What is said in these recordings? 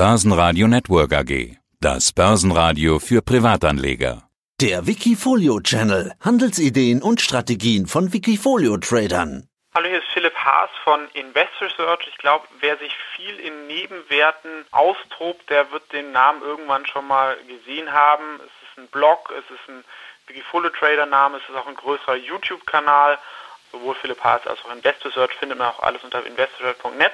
Börsenradio Network AG. Das Börsenradio für Privatanleger. Der Wikifolio Channel. Handelsideen und Strategien von Wikifolio Tradern. Hallo, hier ist Philipp Haas von Investor Search. Ich glaube, wer sich viel in Nebenwerten austobt, der wird den Namen irgendwann schon mal gesehen haben. Es ist ein Blog, es ist ein Wikifolio Trader Name, es ist auch ein größerer YouTube-Kanal. Sowohl Philipp Haas als auch Investor Search findet man auch alles unter investorsearch.net.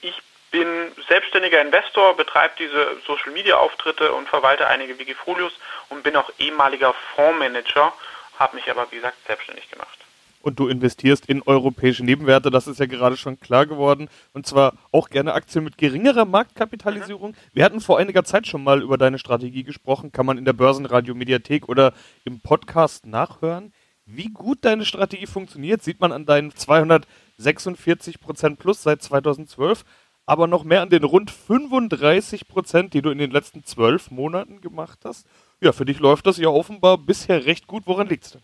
Ich bin selbstständiger Investor, betreibe diese Social Media Auftritte und verwalte einige Wikifolios und bin auch ehemaliger Fondsmanager, habe mich aber wie gesagt selbstständig gemacht. Und du investierst in europäische Nebenwerte, das ist ja gerade schon klar geworden. Und zwar auch gerne Aktien mit geringerer Marktkapitalisierung. Mhm. Wir hatten vor einiger Zeit schon mal über deine Strategie gesprochen, kann man in der Börsenradio Mediathek oder im Podcast nachhören. Wie gut deine Strategie funktioniert, sieht man an deinen 246 Prozent plus seit 2012 aber noch mehr an den rund 35 Prozent, die du in den letzten zwölf Monaten gemacht hast. Ja, für dich läuft das ja offenbar bisher recht gut. Woran liegt es denn?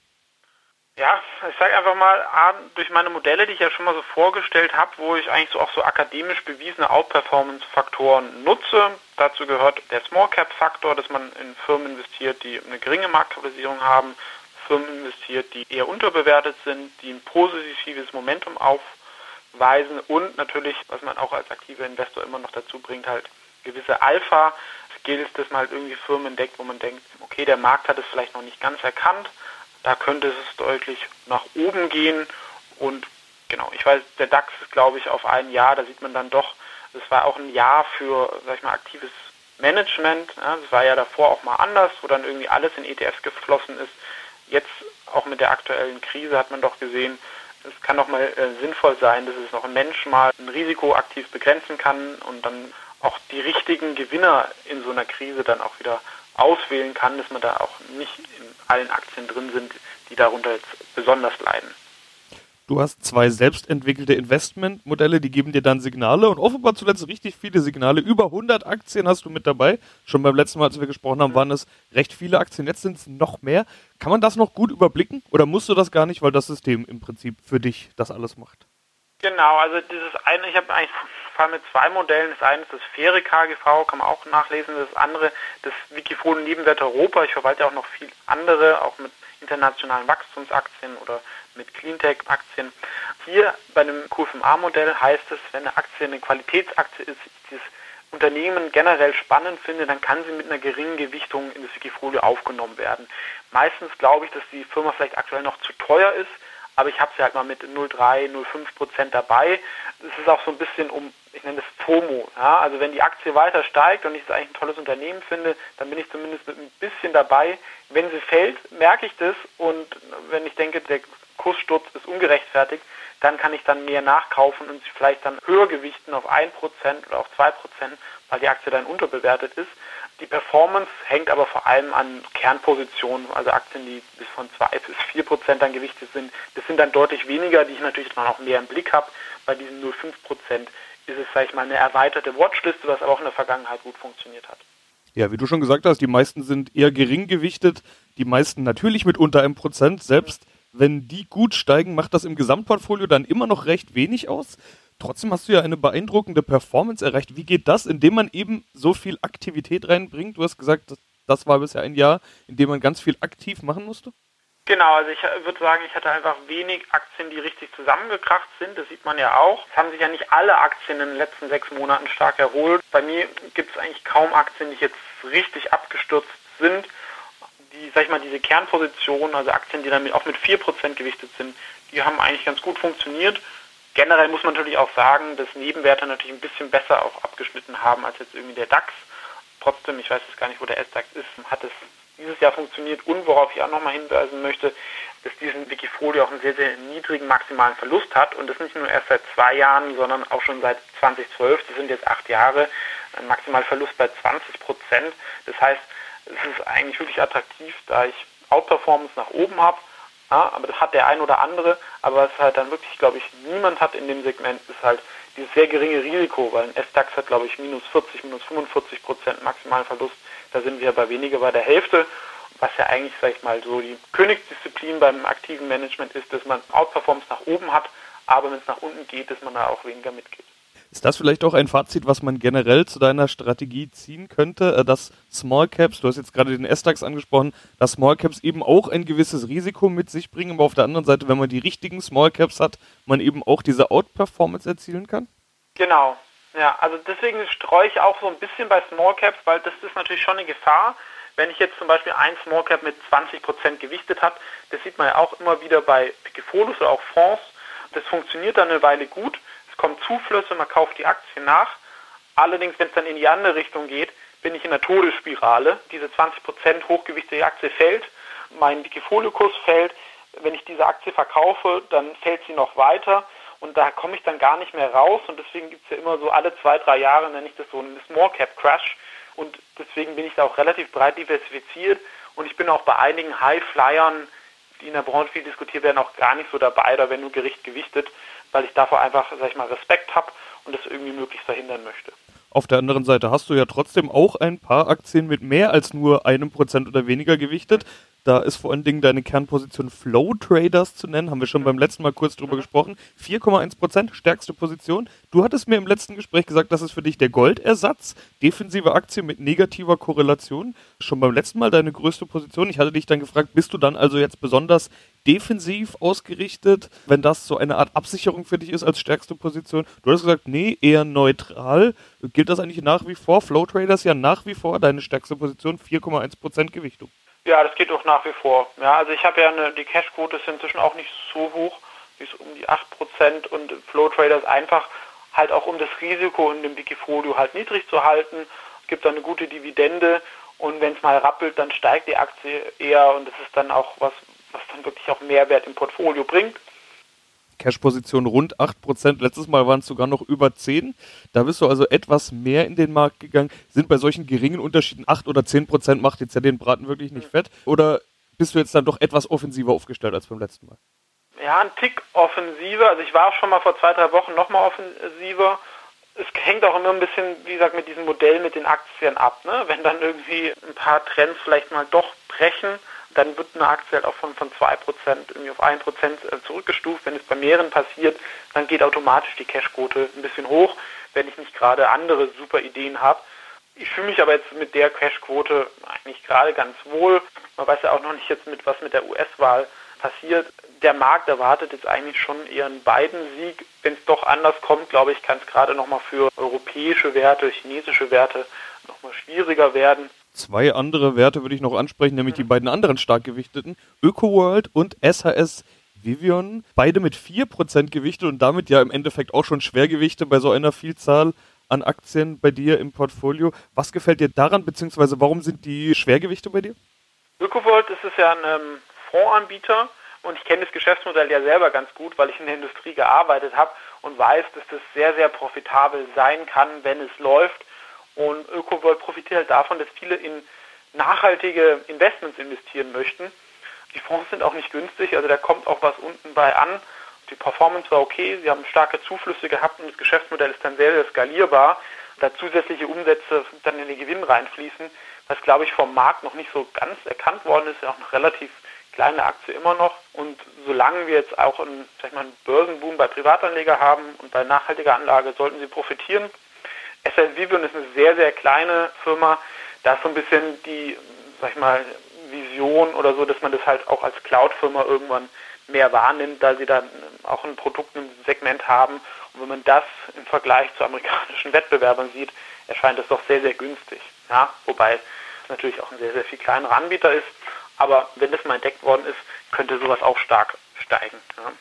Ja, ich sage einfach mal, durch meine Modelle, die ich ja schon mal so vorgestellt habe, wo ich eigentlich so auch so akademisch bewiesene Outperformance-Faktoren nutze. Dazu gehört der Small Cap-Faktor, dass man in Firmen investiert, die eine geringe Marktkapitalisierung haben, Firmen investiert, die eher unterbewertet sind, die ein positives Momentum aufbauen weisen und natürlich, was man auch als aktiver Investor immer noch dazu bringt, halt gewisse Alpha. Skills, dass man halt irgendwie Firmen entdeckt, wo man denkt, okay, der Markt hat es vielleicht noch nicht ganz erkannt, da könnte es deutlich nach oben gehen und genau, ich weiß, der DAX ist glaube ich auf ein Jahr, da sieht man dann doch, es war auch ein Jahr für, sag ich mal, aktives Management. Ja, das war ja davor auch mal anders, wo dann irgendwie alles in ETFs geflossen ist. Jetzt auch mit der aktuellen Krise hat man doch gesehen, es kann doch mal äh, sinnvoll sein, dass es noch ein Mensch mal ein Risiko aktiv begrenzen kann und dann auch die richtigen Gewinner in so einer Krise dann auch wieder auswählen kann, dass man da auch nicht in allen Aktien drin sind, die darunter jetzt besonders leiden. Du hast zwei selbstentwickelte Investmentmodelle, die geben dir dann Signale und offenbar zuletzt richtig viele Signale. Über 100 Aktien hast du mit dabei. Schon beim letzten Mal, als wir gesprochen haben, waren es recht viele Aktien. Jetzt sind es noch mehr. Kann man das noch gut überblicken oder musst du das gar nicht, weil das System im Prinzip für dich das alles macht? Genau, also dieses eine, ich habe eigentlich Fall mit zwei Modellen. Das eine ist das faire KGV, kann man auch nachlesen. Das andere, das Wikifolio Nebenwert Europa. Ich verwalte auch noch viel andere, auch mit internationalen Wachstumsaktien oder mit Cleantech-Aktien. Hier bei dem QFMA-Modell heißt es, wenn eine Aktie eine Qualitätsaktie ist, dieses Unternehmen generell spannend finde, dann kann sie mit einer geringen Gewichtung in das Wikifolio aufgenommen werden. Meistens glaube ich, dass die Firma vielleicht aktuell noch zu teuer ist, aber ich habe sie halt mal mit 0,3, 0,5 Prozent dabei. Es ist auch so ein bisschen um, ich nenne das FOMO. Ja? Also wenn die Aktie weiter steigt und ich es eigentlich ein tolles Unternehmen finde, dann bin ich zumindest mit ein bisschen dabei. Wenn sie fällt, merke ich das und wenn ich denke, der Kurssturz ist ungerechtfertigt, dann kann ich dann mehr nachkaufen und sie vielleicht dann höher gewichten auf 1% oder auf 2%, weil die Aktie dann unterbewertet ist. Die Performance hängt aber vor allem an Kernpositionen, also Aktien, die bis von 2 bis 4 Prozent dann gewichtet sind. Das sind dann deutlich weniger, die ich natürlich dann auch mehr im Blick habe. Bei diesen 0,5 Prozent ist es, sage ich mal, eine erweiterte Watchliste, was aber auch in der Vergangenheit gut funktioniert hat. Ja, wie du schon gesagt hast, die meisten sind eher gering gewichtet, die meisten natürlich mit unter einem Prozent. Selbst wenn die gut steigen, macht das im Gesamtportfolio dann immer noch recht wenig aus. Trotzdem hast du ja eine beeindruckende Performance erreicht. Wie geht das, indem man eben so viel Aktivität reinbringt? Du hast gesagt, das war bisher ein Jahr, in dem man ganz viel aktiv machen musste. Genau, also ich würde sagen, ich hatte einfach wenig Aktien, die richtig zusammengekracht sind. Das sieht man ja auch. Es haben sich ja nicht alle Aktien in den letzten sechs Monaten stark erholt. Bei mir gibt es eigentlich kaum Aktien, die jetzt richtig abgestürzt sind die, sag ich mal, diese Kernpositionen, also Aktien, die dann auch mit 4% gewichtet sind, die haben eigentlich ganz gut funktioniert. Generell muss man natürlich auch sagen, dass Nebenwerte natürlich ein bisschen besser auch abgeschnitten haben als jetzt irgendwie der DAX. Trotzdem, ich weiß jetzt gar nicht, wo der S-DAX ist, hat es dieses Jahr funktioniert und worauf ich auch nochmal hinweisen möchte, dass diesen Wikifolio auch einen sehr, sehr niedrigen maximalen Verlust hat und das nicht nur erst seit zwei Jahren, sondern auch schon seit 2012, das sind jetzt acht Jahre, ein Maximalverlust bei 20 Prozent. Das heißt, es ist eigentlich wirklich attraktiv, da ich Outperformance nach oben habe. Ja, aber das hat der ein oder andere. Aber was halt dann wirklich, glaube ich, niemand hat in dem Segment, ist halt dieses sehr geringe Risiko, weil ein S-DAX hat, glaube ich, minus 40, minus 45 Prozent maximalen Verlust. Da sind wir bei weniger bei der Hälfte. Was ja eigentlich, sag ich mal, so die Königsdisziplin beim aktiven Management ist, dass man Outperformance nach oben hat, aber wenn es nach unten geht, dass man da auch weniger mitgeht. Ist das vielleicht auch ein Fazit, was man generell zu deiner Strategie ziehen könnte, äh, dass Small Caps, du hast jetzt gerade den S-DAX angesprochen, dass Small Caps eben auch ein gewisses Risiko mit sich bringen, aber auf der anderen Seite, wenn man die richtigen Small Caps hat, man eben auch diese Outperformance erzielen kann? Genau. Ja, also deswegen streue ich auch so ein bisschen bei Small Caps, weil das ist natürlich schon eine Gefahr. Wenn ich jetzt zum Beispiel ein Small Cap mit 20% gewichtet habe, das sieht man ja auch immer wieder bei Wikifolios oder auch Fonds, das funktioniert dann eine Weile gut. Es kommen Zuflüsse, man kauft die Aktien nach. Allerdings, wenn es dann in die andere Richtung geht, bin ich in der Todesspirale. Diese 20% hochgewichtige Aktie fällt, mein Wikifolio-Kurs fällt. Wenn ich diese Aktie verkaufe, dann fällt sie noch weiter. Und da komme ich dann gar nicht mehr raus. Und deswegen gibt es ja immer so alle zwei, drei Jahre, nenne ich das so einen Small Cap Crash. Und deswegen bin ich da auch relativ breit diversifiziert. Und ich bin auch bei einigen High Flyern die in der Branche viel diskutiert werden, auch gar nicht so dabei, da werden nur Gericht gewichtet, weil ich davor einfach, sag ich mal, Respekt habe und das irgendwie möglichst verhindern möchte. Auf der anderen Seite hast du ja trotzdem auch ein paar Aktien mit mehr als nur einem Prozent oder weniger gewichtet. Da ist vor allen Dingen deine Kernposition Flow Traders zu nennen. Haben wir schon beim letzten Mal kurz drüber gesprochen. 4,1 Prozent, stärkste Position. Du hattest mir im letzten Gespräch gesagt, das ist für dich der Goldersatz. Defensive Aktie mit negativer Korrelation. Schon beim letzten Mal deine größte Position. Ich hatte dich dann gefragt, bist du dann also jetzt besonders defensiv ausgerichtet, wenn das so eine Art Absicherung für dich ist als stärkste Position? Du hast gesagt, nee, eher neutral. Gilt das eigentlich nach wie vor? Flow Traders ja nach wie vor deine stärkste Position, 4,1 Prozent Gewichtung. Ja, das geht auch nach wie vor. Ja, also ich habe ja eine, die Cashquote ist inzwischen auch nicht so hoch, wie es um die 8% und Flow Traders einfach halt auch um das Risiko in dem Wikifolio halt niedrig zu halten. Gibt da eine gute Dividende und wenn es mal rappelt, dann steigt die Aktie eher und das ist dann auch was, was dann wirklich auch Mehrwert im Portfolio bringt. Cash-Position rund 8%. Letztes Mal waren es sogar noch über 10. Da bist du also etwas mehr in den Markt gegangen. Sind bei solchen geringen Unterschieden 8 oder 10% macht jetzt ja den Braten wirklich nicht fett? Oder bist du jetzt dann doch etwas offensiver aufgestellt als beim letzten Mal? Ja, ein Tick offensiver. Also ich war schon mal vor zwei, drei Wochen nochmal offensiver. Es hängt auch immer ein bisschen, wie gesagt, mit diesem Modell mit den Aktien ab. Ne? Wenn dann irgendwie ein paar Trends vielleicht mal doch brechen, dann wird eine Aktie halt auch von, von 2% irgendwie auf 1% äh, zurückgestuft. Wenn es bei mehreren passiert, dann geht automatisch die Cashquote ein bisschen hoch, wenn ich nicht gerade andere super Ideen habe. Ich fühle mich aber jetzt mit der Cashquote eigentlich gerade ganz wohl. Man weiß ja auch noch nicht jetzt mit was mit der US-Wahl passiert. Der Markt erwartet jetzt eigentlich schon eher einen Biden-Sieg. Wenn es doch anders kommt, glaube ich, kann es gerade nochmal für europäische Werte, chinesische Werte nochmal schwieriger werden. Zwei andere Werte würde ich noch ansprechen, nämlich die beiden anderen stark gewichteten, ÖkoWorld und SHS Vivion, beide mit 4% gewichtet und damit ja im Endeffekt auch schon Schwergewichte bei so einer Vielzahl an Aktien bei dir im Portfolio. Was gefällt dir daran, beziehungsweise warum sind die Schwergewichte bei dir? ÖkoWorld ist es ja ein ähm, Fondsanbieter und ich kenne das Geschäftsmodell ja selber ganz gut, weil ich in der Industrie gearbeitet habe und weiß, dass das sehr, sehr profitabel sein kann, wenn es läuft. Und ÖkoWorld profitiert halt davon, dass viele in nachhaltige Investments investieren möchten. Die Fonds sind auch nicht günstig, also da kommt auch was unten bei an. Die Performance war okay, sie haben starke Zuflüsse gehabt und das Geschäftsmodell ist dann sehr, sehr skalierbar, da zusätzliche Umsätze dann in den Gewinn reinfließen, was glaube ich vom Markt noch nicht so ganz erkannt worden ist, ja auch noch relativ kleine Aktie immer noch. Und solange wir jetzt auch einen, sag ich mal, einen Börsenboom bei Privatanleger haben und bei nachhaltiger Anlage, sollten sie profitieren. SL Vivion ist eine sehr, sehr kleine Firma. Da ist so ein bisschen die, sag ich mal, Vision oder so, dass man das halt auch als Cloud-Firma irgendwann mehr wahrnimmt, da sie dann auch ein Produkt im Segment haben. Und wenn man das im Vergleich zu amerikanischen Wettbewerbern sieht, erscheint es doch sehr, sehr günstig. Ja, wobei es natürlich auch ein sehr, sehr viel kleinerer Anbieter ist. Aber wenn das mal entdeckt worden ist, könnte sowas auch stark steigen. Ja.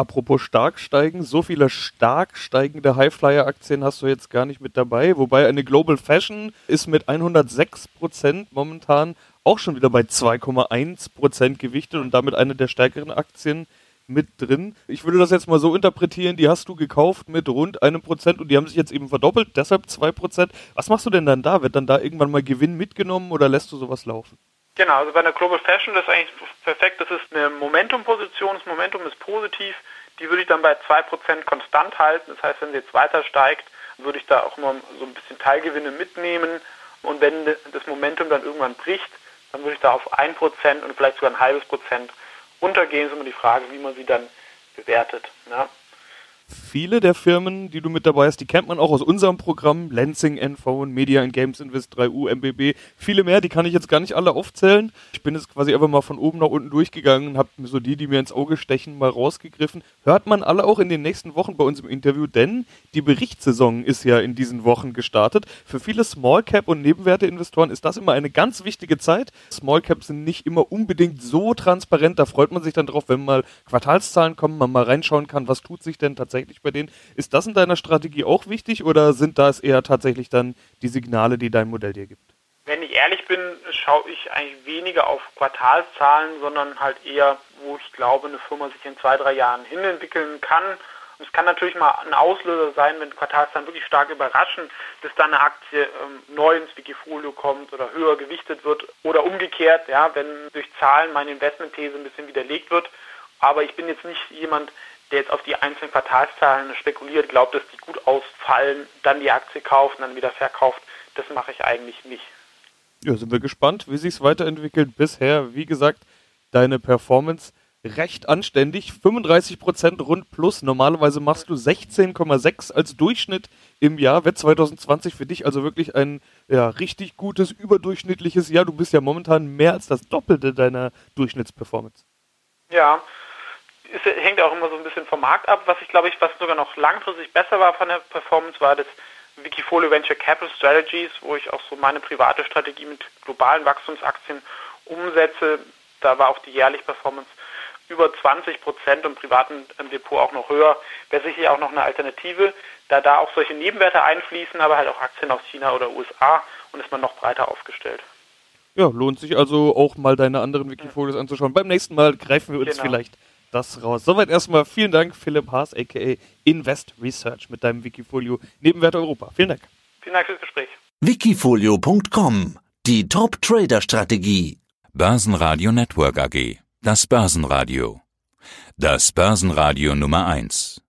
Apropos stark steigen, so viele stark steigende Highflyer-Aktien hast du jetzt gar nicht mit dabei. Wobei eine Global Fashion ist mit 106% momentan auch schon wieder bei 2,1% gewichtet und damit eine der stärkeren Aktien mit drin. Ich würde das jetzt mal so interpretieren, die hast du gekauft mit rund einem Prozent und die haben sich jetzt eben verdoppelt, deshalb zwei Prozent. Was machst du denn dann da? Wird dann da irgendwann mal Gewinn mitgenommen oder lässt du sowas laufen? Genau, also bei einer Global Fashion, das ist eigentlich perfekt, das ist eine Momentum-Position, das Momentum ist positiv, die würde ich dann bei 2% konstant halten, das heißt, wenn sie jetzt weiter steigt, würde ich da auch immer so ein bisschen Teilgewinne mitnehmen und wenn das Momentum dann irgendwann bricht, dann würde ich da auf 1% und vielleicht sogar ein halbes Prozent runtergehen, ist immer die Frage, wie man sie dann bewertet. Ne? Viele der Firmen, die du mit dabei hast, die kennt man auch aus unserem Programm. Lansing, Enphone, Media and Games Invest 3U, MBB, viele mehr, die kann ich jetzt gar nicht alle aufzählen. Ich bin jetzt quasi einfach mal von oben nach unten durchgegangen und habe so die, die mir ins Auge stechen, mal rausgegriffen. Hört man alle auch in den nächsten Wochen bei uns im Interview, denn die Berichtssaison ist ja in diesen Wochen gestartet. Für viele Small Cap und Nebenwerteinvestoren ist das immer eine ganz wichtige Zeit. Small Caps sind nicht immer unbedingt so transparent, da freut man sich dann drauf, wenn mal Quartalszahlen kommen, man mal reinschauen kann, was tut sich denn tatsächlich bei denen. Ist das in deiner Strategie auch wichtig oder sind das eher tatsächlich dann die Signale, die dein Modell dir gibt? Wenn ich ehrlich bin, schaue ich eigentlich weniger auf Quartalszahlen, sondern halt eher, wo ich glaube, eine Firma sich in zwei, drei Jahren hinentwickeln kann. Und es kann natürlich mal ein Auslöser sein, wenn Quartalszahlen wirklich stark überraschen, dass dann eine Aktie ähm, neu ins Wikifolio kommt oder höher gewichtet wird oder umgekehrt, ja, wenn durch Zahlen meine Investmentthese ein bisschen widerlegt wird. Aber ich bin jetzt nicht jemand, der jetzt auf die einzelnen Quartalszahlen spekuliert, glaubt, dass die gut ausfallen, dann die Aktie kauft und dann wieder verkauft. Das mache ich eigentlich nicht. Ja, sind wir gespannt, wie sich es weiterentwickelt. Bisher, wie gesagt, deine Performance recht anständig. 35% rund plus. Normalerweise machst du 16,6 als Durchschnitt im Jahr. Wird 2020 für dich also wirklich ein ja, richtig gutes, überdurchschnittliches Jahr. Du bist ja momentan mehr als das Doppelte deiner Durchschnittsperformance. Ja, es hängt auch immer so ein bisschen vom Markt ab. Was ich glaube ich, was sogar noch langfristig besser war von der Performance, war das Wikifolio Venture Capital Strategies, wo ich auch so meine private Strategie mit globalen Wachstumsaktien umsetze. Da war auch die jährliche Performance über 20 Prozent und privaten Depot auch noch höher. Wäre sicherlich auch noch eine Alternative, da da auch solche Nebenwerte einfließen, aber halt auch Aktien aus China oder USA und ist man noch breiter aufgestellt. Ja, lohnt sich also auch mal deine anderen Wikifolios anzuschauen. Beim nächsten Mal greifen wir uns genau. vielleicht das raus. Soweit erstmal vielen Dank, Philipp Haas, aka Invest Research mit deinem Wikifolio Nebenwerte Europa. Vielen Dank. Vielen Dank fürs Gespräch. Wikifolio.com Die Top Trader Strategie. Börsenradio Network AG. Das Börsenradio. Das Börsenradio Nummer 1.